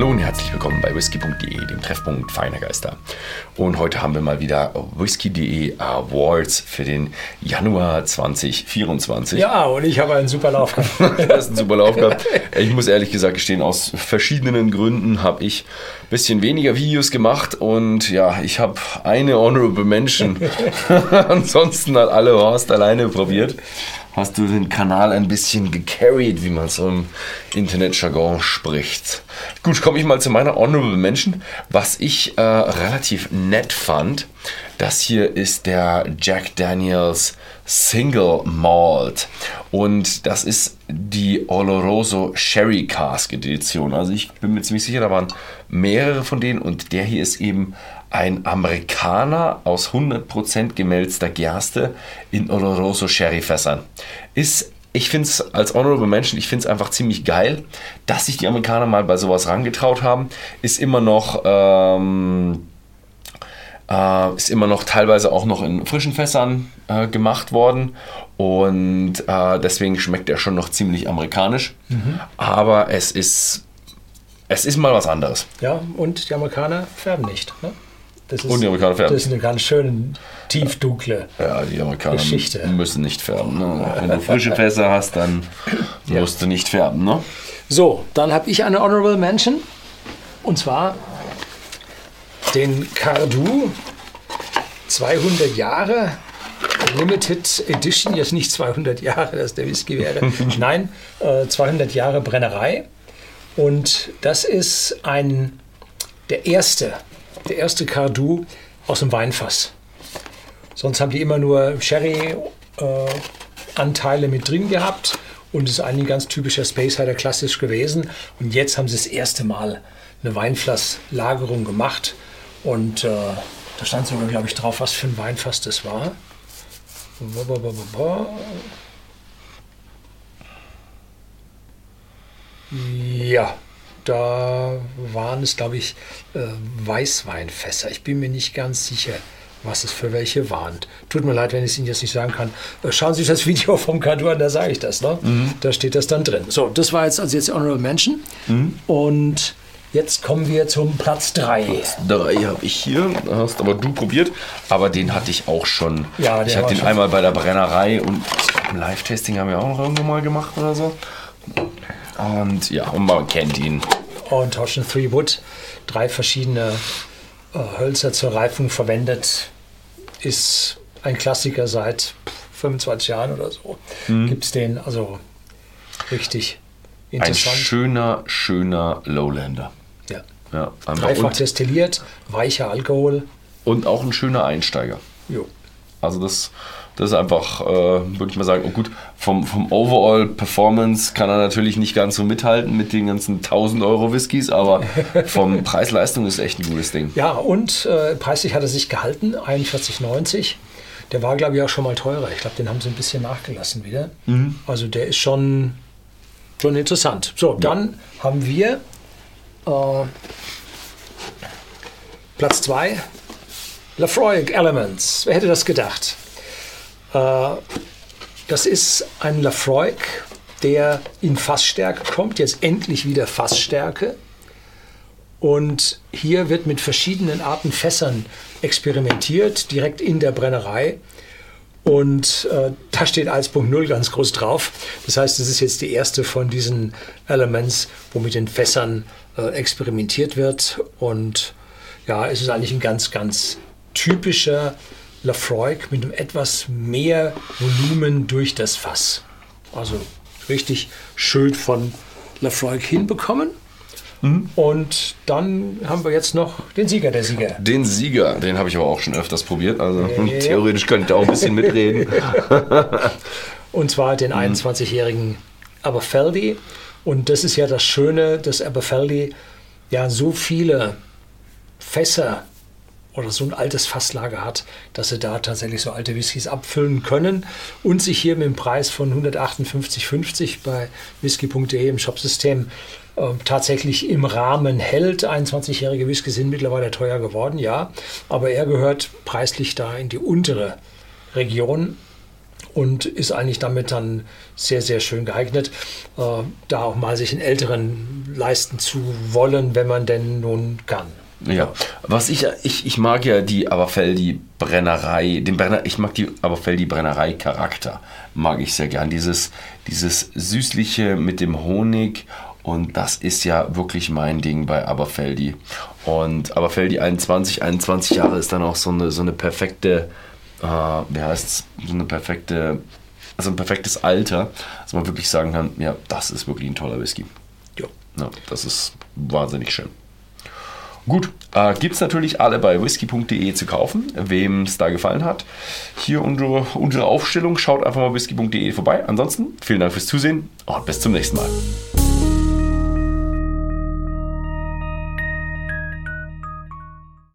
Hallo und herzlich willkommen bei whisky.de, dem Treffpunkt feiner Geister. Und heute haben wir mal wieder whisky.de Awards für den Januar 2024. Ja, und ich habe einen super Lauf gehabt. du hast einen super Lauf gehabt. Ich muss ehrlich gesagt gestehen, aus verschiedenen Gründen habe ich ein bisschen weniger Videos gemacht und ja, ich habe eine Honorable Mention. Ansonsten hat alle Horst alleine probiert hast du den Kanal ein bisschen gecarried, wie man so im Internetjargon spricht. Gut, komme ich mal zu meiner Honorable Mention. Was ich äh, relativ nett fand, das hier ist der Jack Daniels Single Malt und das ist die Oloroso Sherry Cask Edition. Also ich bin mir ziemlich sicher, da waren mehrere von denen und der hier ist eben ein Amerikaner aus 100% gemälzter Gerste in Oloroso Sherryfässern. Ist ich finde es als Honorable Mention, ich finde es einfach ziemlich geil, dass sich die Amerikaner mal bei sowas rangetraut haben. Ist immer noch, ähm, äh, ist immer noch teilweise auch noch in frischen Fässern äh, gemacht worden und äh, deswegen schmeckt er schon noch ziemlich amerikanisch. Mhm. Aber es ist, es ist mal was anderes. Ja, und die Amerikaner färben nicht. Ne? Das ist, und die Amerikaner färben. Das ist eine ganz schöne, tiefdunkle Ja, die Amerikaner Geschichte. müssen nicht färben. Ne? Wenn du frische Fässer hast, dann ja. musst du nicht färben. Ne? So, dann habe ich eine Honorable Mention. Und zwar den Cardu 200 Jahre Limited Edition. Jetzt nicht 200 Jahre, dass der Whisky wäre. Nein, äh, 200 Jahre Brennerei. Und das ist ein, der erste der erste Cardu aus dem Weinfass. Sonst haben die immer nur Sherry-Anteile äh, mit drin gehabt und ist eigentlich ein ganz typischer Space Hider klassisch gewesen. Und jetzt haben sie das erste Mal eine Weinflasslagerung gemacht und äh, da stand sogar, glaube ich, drauf, was für ein Weinfass das war. Ja, da waren es, glaube ich, äh, Weißweinfässer. Ich bin mir nicht ganz sicher, was es für welche waren. Tut mir leid, wenn ich es Ihnen jetzt nicht sagen kann. Äh, schauen Sie sich das Video vom Kadu an, da sage ich das. Ne? Mhm. Da steht das dann drin. So, das war jetzt also jetzt Honorable Mention. Mhm. Und Jetzt kommen wir zum Platz 3. Platz 3 habe ich hier, hast aber du probiert, aber den hatte ich auch schon. Ja, ich hatte den einmal bei der Brennerei und im Live-Tasting haben wir auch noch irgendwo mal gemacht oder so. Und ja, und man kennt ihn. Und Ocean Three Wood, drei verschiedene äh, Hölzer zur Reifung verwendet, ist ein Klassiker seit 25 Jahren oder so. Mhm. Gibt es den, also richtig interessant. Ein schöner, schöner Lowlander. Ja. ja Dreifach destilliert, weicher Alkohol. Und auch ein schöner Einsteiger. Jo. Also das das ist einfach, äh, würde ich mal sagen, oh gut, vom, vom Overall Performance kann er natürlich nicht ganz so mithalten mit den ganzen 1000 Euro Whiskys, aber vom Preis-Leistung ist echt ein gutes Ding. Ja, und äh, preislich hat er sich gehalten, 41,90. Der war, glaube ich, auch schon mal teurer. Ich glaube, den haben sie ein bisschen nachgelassen wieder. Mhm. Also der ist schon, schon interessant. So, dann ja. haben wir äh, Platz 2, Lafroig Elements. Wer hätte das gedacht? Äh, das ist ein Lafroig, der in Fassstärke kommt, jetzt endlich wieder Fassstärke. Und hier wird mit verschiedenen Arten Fässern experimentiert, direkt in der Brennerei. Und äh, da steht 1.0 ganz groß drauf. Das heißt, es ist jetzt die erste von diesen Elements, wo mit den Fässern äh, experimentiert wird. Und ja, es ist eigentlich ein ganz, ganz typischer Lafroig mit einem etwas mehr Volumen durch das Fass. Also richtig schön von Lafroig hinbekommen. Mhm. Und dann haben wir jetzt noch den Sieger der Sieger. Den Sieger, den habe ich aber auch schon öfters probiert. Also ja, theoretisch könnte ich da auch ein bisschen mitreden. Und zwar den 21-jährigen mhm. Aberfeldy. Und das ist ja das Schöne, dass Aberfeldy ja so viele Fässer oder so ein altes Fasslager hat, dass sie da tatsächlich so alte Whiskys abfüllen können und sich hier mit dem Preis von 158,50 bei whisky.de im Shopsystem äh, tatsächlich im Rahmen hält. 21-jährige Whisky sind mittlerweile teuer geworden, ja, aber er gehört preislich da in die untere Region und ist eigentlich damit dann sehr, sehr schön geeignet, äh, da auch mal sich einen älteren leisten zu wollen, wenn man denn nun kann. Ja, was ich, ich, ich mag ja die Aberfeldi Brennerei, den Brenner, ich mag die Aberfeldi Brennerei Charakter, mag ich sehr gern. Dieses, dieses Süßliche mit dem Honig und das ist ja wirklich mein Ding bei Aberfeldi. Und Aberfeldi 21, 21 Jahre ist dann auch so eine, so eine perfekte, äh, wie heißt so eine perfekte, also ein perfektes Alter, dass man wirklich sagen kann, ja, das ist wirklich ein toller Whisky. Ja. ja das ist wahnsinnig schön. Gut, äh, gibt es natürlich alle bei whisky.de zu kaufen, wem es da gefallen hat. Hier unsere, unsere Aufstellung, schaut einfach mal whisky.de vorbei. Ansonsten vielen Dank fürs Zusehen und bis zum nächsten Mal.